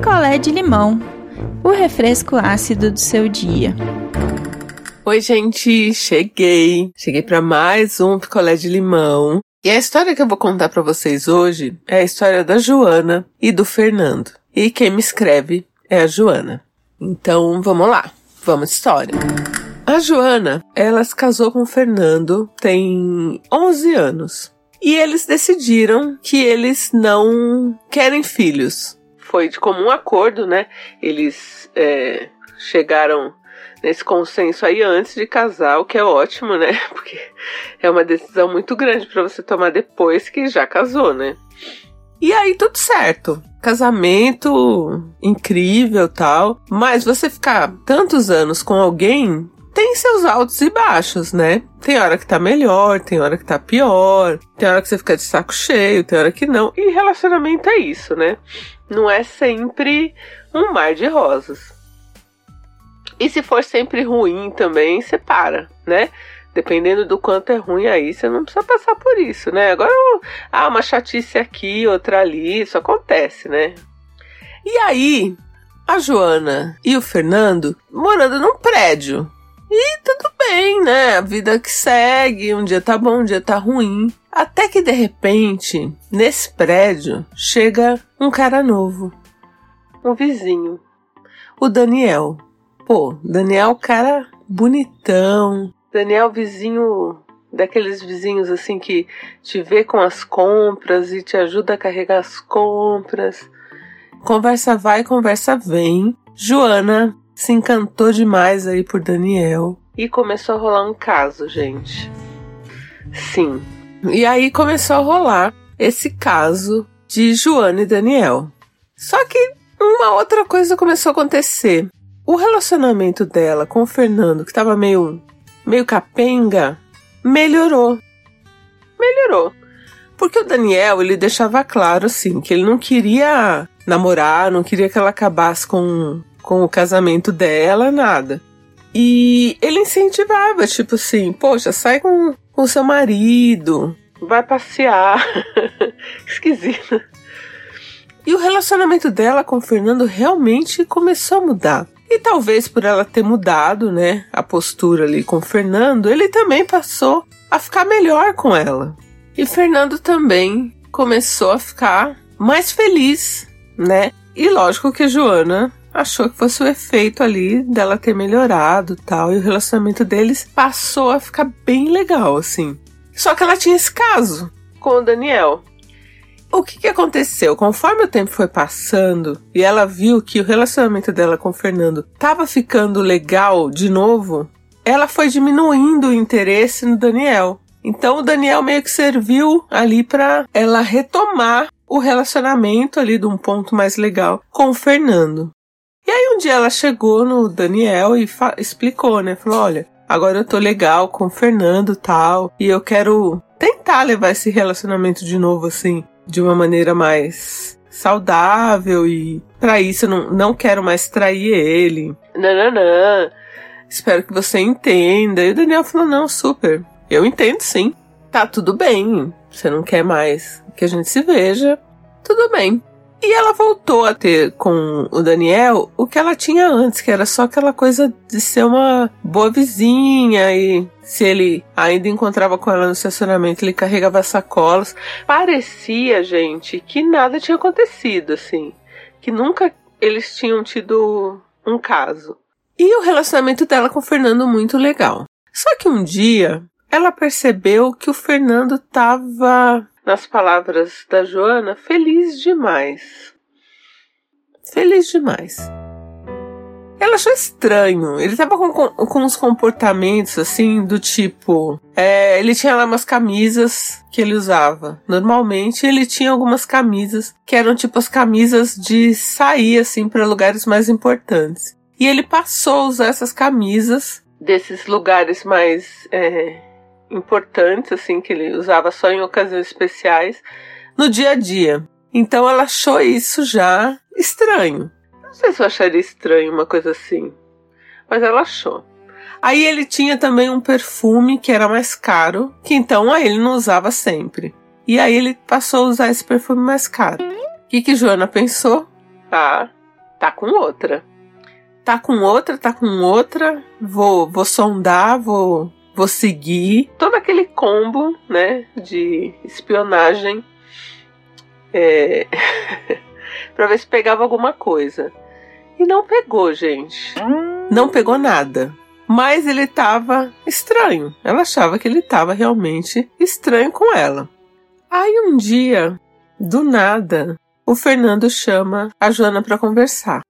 picolé de limão, o refresco ácido do seu dia. Oi, gente, cheguei. Cheguei para mais um picolé de limão. E a história que eu vou contar para vocês hoje é a história da Joana e do Fernando. E quem me escreve é a Joana. Então, vamos lá. Vamos história. A Joana, ela se casou com o Fernando tem 11 anos. E eles decidiram que eles não querem filhos. Foi de comum acordo, né? Eles é, chegaram nesse consenso aí antes de casar, o que é ótimo, né? Porque é uma decisão muito grande para você tomar depois que já casou, né? E aí tudo certo. Casamento incrível, tal, mas você ficar tantos anos com alguém tem seus altos e baixos, né? Tem hora que tá melhor, tem hora que tá pior, tem hora que você fica de saco cheio, tem hora que não. E relacionamento é isso, né? Não é sempre um mar de rosas. E se for sempre ruim também, você para, né? Dependendo do quanto é ruim aí, você não precisa passar por isso, né? Agora, ah, uma chatice aqui, outra ali, isso acontece, né? E aí, a Joana e o Fernando morando num prédio. E tudo bem, né? A vida que segue, um dia tá bom, um dia tá ruim. Até que de repente, nesse prédio, chega um cara novo. Um vizinho. O Daniel. Pô, Daniel, cara bonitão. Daniel, vizinho daqueles vizinhos assim que te vê com as compras e te ajuda a carregar as compras. Conversa vai, conversa vem. Joana se encantou demais aí por Daniel e começou a rolar um caso, gente. Sim. E aí começou a rolar esse caso de Joana e Daniel. Só que uma outra coisa começou a acontecer. O relacionamento dela com o Fernando, que estava meio, meio capenga, melhorou. Melhorou. Porque o Daniel, ele deixava claro, assim, que ele não queria namorar, não queria que ela acabasse com, com o casamento dela, nada. E ele incentivava, tipo assim, poxa, sai com o seu marido, vai passear. Esquisito. E o relacionamento dela com o Fernando realmente começou a mudar. E talvez por ela ter mudado, né, a postura ali com o Fernando, ele também passou a ficar melhor com ela. E Fernando também começou a ficar mais feliz, né? E lógico que Joana achou que fosse o efeito ali dela ter melhorado tal, e o relacionamento deles passou a ficar bem legal, assim. Só que ela tinha esse caso com o Daniel. O que, que aconteceu? Conforme o tempo foi passando e ela viu que o relacionamento dela com o Fernando estava ficando legal de novo, ela foi diminuindo o interesse no Daniel. Então o Daniel meio que serviu ali para ela retomar o relacionamento ali de um ponto mais legal com o Fernando. E aí um dia ela chegou no Daniel e explicou, né? Falou: olha, agora eu tô legal com o Fernando tal, e eu quero tentar levar esse relacionamento de novo assim de uma maneira mais saudável e para isso eu não, não quero mais trair ele. Nananã. Espero que você entenda. E o Daniel falou: não, super. Eu entendo sim. Tá tudo bem. Você não quer mais que a gente se veja. Tudo bem. E ela voltou a ter com o Daniel o que ela tinha antes, que era só aquela coisa de ser uma boa vizinha e se ele ainda encontrava com ela no estacionamento, ele carregava sacolas. Parecia, gente, que nada tinha acontecido, assim. Que nunca eles tinham tido um caso. E o relacionamento dela com o Fernando muito legal. Só que um dia ela percebeu que o Fernando estava nas palavras da Joana, feliz demais. Feliz demais. Ela achou estranho. Ele tava com, com, uns comportamentos assim, do tipo. É, ele tinha lá umas camisas que ele usava. Normalmente ele tinha algumas camisas que eram tipo as camisas de sair assim para lugares mais importantes. E ele passou a usar essas camisas desses lugares mais é, importantes, assim, que ele usava só em ocasiões especiais, no dia a dia. Então ela achou isso já estranho. Não sei se eu acharia estranho uma coisa assim, mas ela achou. Aí ele tinha também um perfume que era mais caro, que então aí ele não usava sempre. E aí ele passou a usar esse perfume mais caro. O que, que Joana pensou? Ah, tá com outra. Tá com outra, tá com outra, vou, vou sondar, vou, vou seguir. Todo aquele combo, né, de espionagem é, para ver se pegava alguma coisa. E não pegou, gente. Não pegou nada. Mas ele tava estranho. Ela achava que ele tava realmente estranho com ela. Aí um dia, do nada, o Fernando chama a Joana para conversar.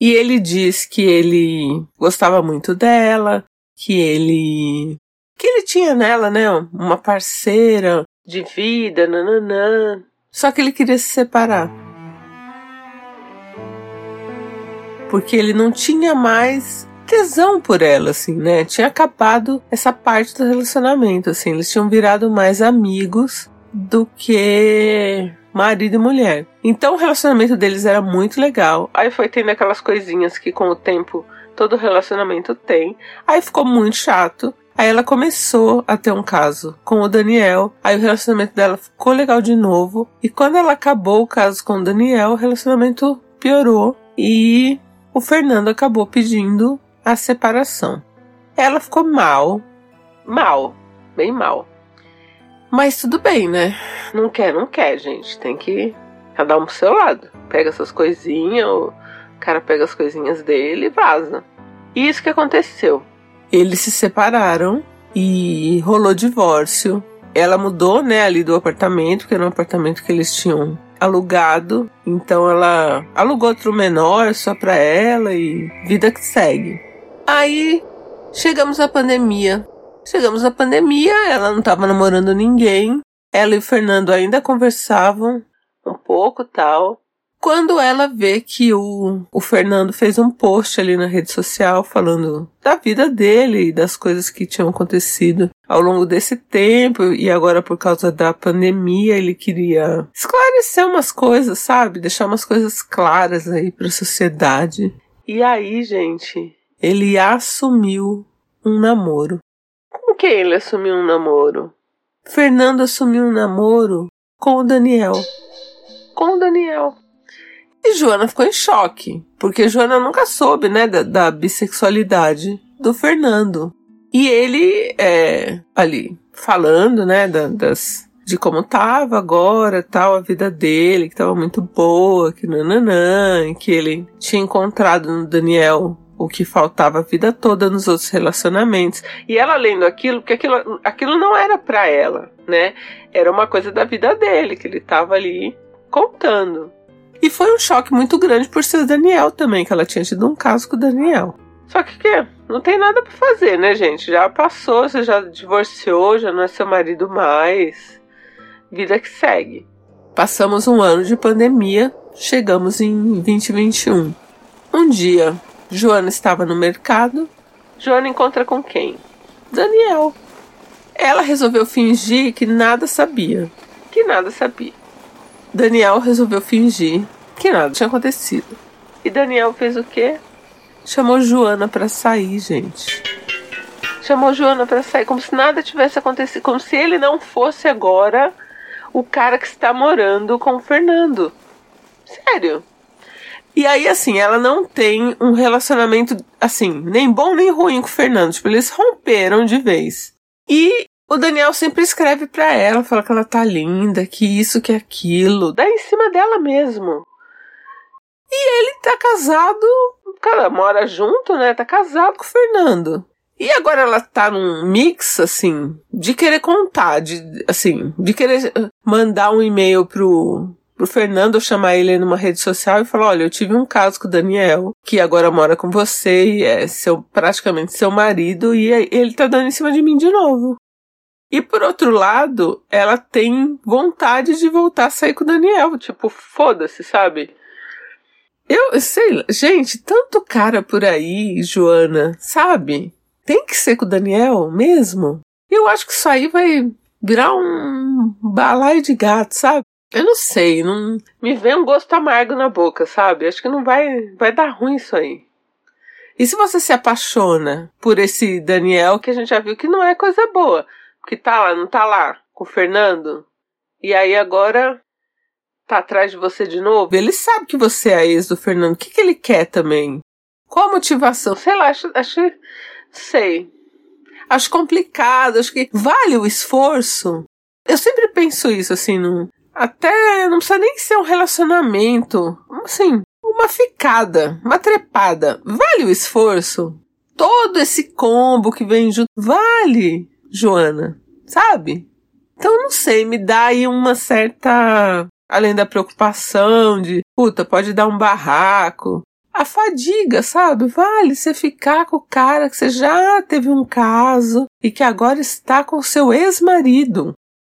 E ele diz que ele gostava muito dela, que ele que ele tinha nela, né, uma parceira de vida, nananã. Só que ele queria se separar. Porque ele não tinha mais tesão por ela, assim, né? Tinha acabado essa parte do relacionamento, assim. Eles tinham virado mais amigos do que marido e mulher. Então o relacionamento deles era muito legal. Aí foi tendo aquelas coisinhas que com o tempo todo relacionamento tem. Aí ficou muito chato. Aí ela começou a ter um caso com o Daniel. Aí o relacionamento dela ficou legal de novo. E quando ela acabou o caso com o Daniel, o relacionamento piorou. E o Fernando acabou pedindo a separação. Ela ficou mal. Mal. Bem mal. Mas tudo bem, né? Não quer, não quer, gente. Tem que cada um pro seu lado. Pega essas coisinhas, o cara pega as coisinhas dele e vaza. E isso que aconteceu. Eles se separaram e rolou divórcio. Ela mudou, né, ali do apartamento, que era um apartamento que eles tinham alugado. Então ela alugou outro menor só pra ela e vida que segue. Aí chegamos à pandemia. Chegamos à pandemia, ela não estava namorando ninguém. Ela e o Fernando ainda conversavam um pouco tal. Quando ela vê que o, o Fernando fez um post ali na rede social falando da vida dele e das coisas que tinham acontecido ao longo desse tempo e agora por causa da pandemia ele queria esclarecer umas coisas, sabe? Deixar umas coisas claras aí para a sociedade. E aí, gente, ele assumiu um namoro. Com quem ele assumiu um namoro? Fernando assumiu um namoro com o Daniel. Com o Daniel. E Joana ficou em choque, porque Joana nunca soube, né, da, da bissexualidade do Fernando. E ele, é, ali, falando, né, da, das, de como tava agora, tal, a vida dele, que tava muito boa, que nananã, que ele tinha encontrado no Daniel o que faltava a vida toda nos outros relacionamentos. E ela lendo aquilo, porque aquilo, aquilo não era para ela, né? Era uma coisa da vida dele, que ele tava ali contando. E foi um choque muito grande por ser o Daniel também, que ela tinha tido um caso com o Daniel. Só que, que não tem nada para fazer, né, gente? Já passou, você já divorciou, já não é seu marido mais. Vida que segue. Passamos um ano de pandemia, chegamos em 2021. Um dia, Joana estava no mercado. Joana encontra com quem? Daniel. Ela resolveu fingir que nada sabia. Que nada sabia. Daniel resolveu fingir que nada tinha acontecido. E Daniel fez o quê? Chamou Joana para sair, gente. Chamou Joana para sair como se nada tivesse acontecido, como se ele não fosse agora o cara que está morando com o Fernando. Sério. E aí, assim, ela não tem um relacionamento, assim, nem bom nem ruim com o Fernando. Tipo, eles romperam de vez. E o Daniel sempre escreve pra ela, fala que ela tá linda, que isso, que aquilo. Dá em cima dela mesmo. E ele tá casado, cara, mora junto, né? Tá casado com o Fernando. E agora ela tá num mix, assim, de querer contar, de, assim, de querer mandar um e-mail pro, pro Fernando chamar ele numa rede social e falar: olha, eu tive um caso com o Daniel, que agora mora com você e é seu, praticamente seu marido, e ele tá dando em cima de mim de novo. E por outro lado, ela tem vontade de voltar a sair com o Daniel. Tipo, foda-se, sabe? Eu sei. Gente, tanto cara por aí, Joana, sabe? Tem que ser com o Daniel mesmo? Eu acho que isso aí vai virar um balaio de gato, sabe? Eu não sei, não me vem um gosto amargo na boca, sabe? Acho que não vai, vai dar ruim isso aí. E se você se apaixona por esse Daniel, que a gente já viu que não é coisa boa, que tá lá, não tá lá, com o Fernando, e aí agora tá atrás de você de novo? Ele sabe que você é a ex do Fernando. O que, que ele quer também? Qual a motivação? Sei lá, acho, acho. Sei. Acho complicado. Acho que vale o esforço. Eu sempre penso isso, assim, no, até não precisa nem ser um relacionamento. Assim, uma ficada, uma trepada. Vale o esforço? Todo esse combo que vem junto. Vale, Joana. Sabe? Então, não sei, me dá aí uma certa. Além da preocupação de, puta, pode dar um barraco. A fadiga, sabe? Vale você ficar com o cara que você já teve um caso e que agora está com seu ex-marido.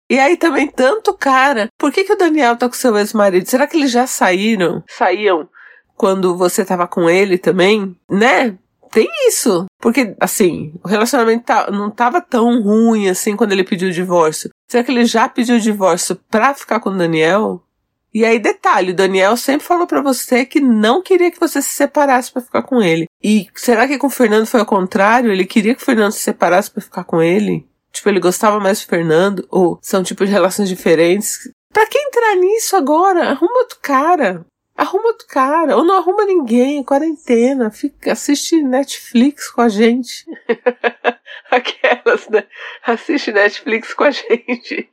E aí também tanto cara. Por que, que o Daniel tá com seu ex-marido? Será que eles já saíram? Saíam quando você tava com ele também? Né? Tem isso. Porque, assim, o relacionamento tá, não tava tão ruim assim quando ele pediu o divórcio. Será que ele já pediu o divórcio pra ficar com o Daniel? E aí, detalhe, o Daniel sempre falou para você que não queria que você se separasse para ficar com ele. E será que com o Fernando foi ao contrário? Ele queria que o Fernando se separasse para ficar com ele? Tipo, ele gostava mais do Fernando? Ou são tipos de relações diferentes? Pra que entrar nisso agora? Arruma outro cara. Arruma outro cara. Ou não arruma ninguém. Quarentena. Fica, assiste Netflix com a gente. Aquelas, né? Assiste Netflix com a gente.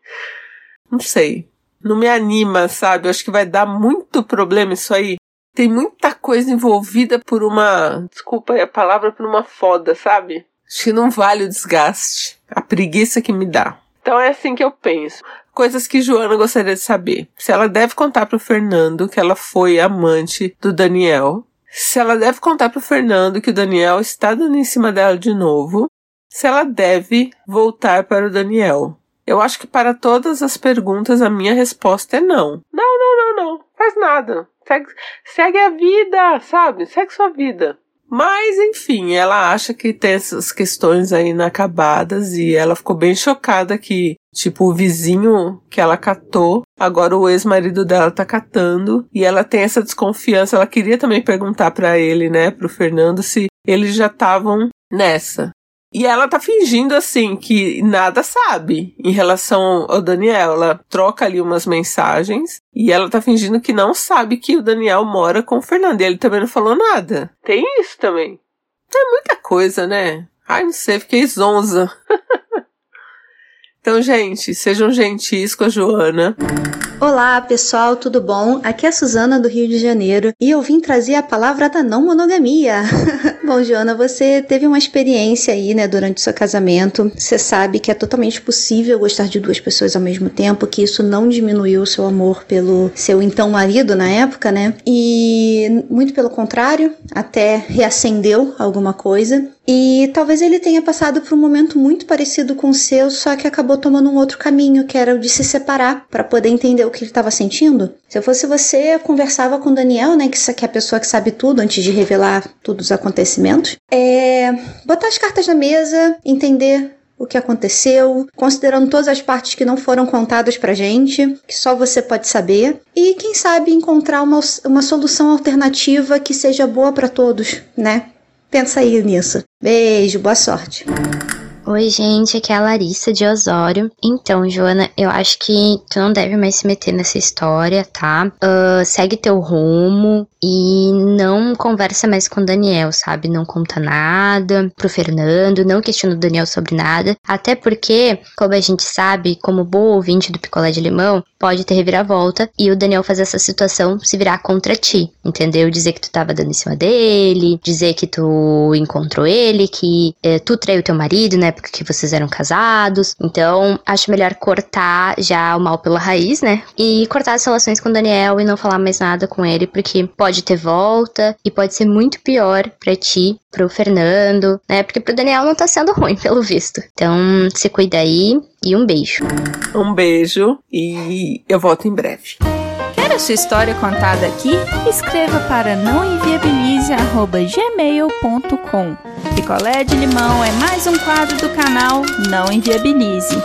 Não sei não me anima, sabe? Eu acho que vai dar muito problema isso aí. Tem muita coisa envolvida por uma. Desculpa a palavra, por uma foda, sabe? Acho que não vale o desgaste. A preguiça que me dá. Então é assim que eu penso. Coisas que Joana gostaria de saber. Se ela deve contar pro Fernando que ela foi amante do Daniel. Se ela deve contar pro Fernando que o Daniel está dando em cima dela de novo. Se ela deve voltar para o Daniel. Eu acho que para todas as perguntas a minha resposta é não. Não, não, não, não. Faz nada. Segue, segue a vida, sabe? Segue sua vida. Mas, enfim, ela acha que tem essas questões aí inacabadas e ela ficou bem chocada que, tipo, o vizinho que ela catou, agora o ex-marido dela tá catando e ela tem essa desconfiança. Ela queria também perguntar para ele, né, pro Fernando, se eles já estavam nessa. E ela tá fingindo assim que nada sabe em relação ao Daniel. Ela troca ali umas mensagens e ela tá fingindo que não sabe que o Daniel mora com o Fernando. E ele também não falou nada. Tem isso também. É muita coisa, né? Ai, não sei, fiquei zonza. então, gente, sejam gentis com a Joana. Olá, pessoal, tudo bom? Aqui é a Suzana do Rio de Janeiro e eu vim trazer a palavra da não monogamia. bom, Joana, você teve uma experiência aí, né, durante o seu casamento. Você sabe que é totalmente possível gostar de duas pessoas ao mesmo tempo, que isso não diminuiu o seu amor pelo seu então marido na época, né? E muito pelo contrário, até reacendeu alguma coisa. E talvez ele tenha passado por um momento muito parecido com o seu, só que acabou tomando um outro caminho, que era o de se separar para poder entender o que ele estava sentindo. Se eu fosse você, conversava com o Daniel, né, que é a pessoa que sabe tudo antes de revelar todos os acontecimentos. É, botar as cartas na mesa, entender o que aconteceu, considerando todas as partes que não foram contadas pra gente, que só você pode saber, e quem sabe encontrar uma, uma solução alternativa que seja boa para todos, né? Pensa aí nisso. Beijo, boa sorte. Oi, gente, aqui é a Larissa de Osório. Então, Joana, eu acho que tu não deve mais se meter nessa história, tá? Uh, segue teu rumo e não conversa mais com o Daniel, sabe? Não conta nada pro Fernando, não questiona o Daniel sobre nada. Até porque, como a gente sabe, como boa ouvinte do picolé de limão, pode ter reviravolta e o Daniel fazer essa situação se virar contra ti, entendeu? Dizer que tu tava dando em cima dele, dizer que tu encontrou ele, que eh, tu traiu teu marido, né? época que vocês eram casados. Então, acho melhor cortar já o mal pela raiz, né? E cortar as relações com o Daniel e não falar mais nada com ele, porque pode ter volta e pode ser muito pior para ti, pro Fernando, né? Porque pro Daniel não tá sendo ruim, pelo visto. Então, se cuida aí e um beijo. Um beijo e eu volto em breve. Quer a sua história contada aqui? Escreva para nãoenviabilize.gmail.com Picolé de limão é mais um quadro do canal Não Enviabilize.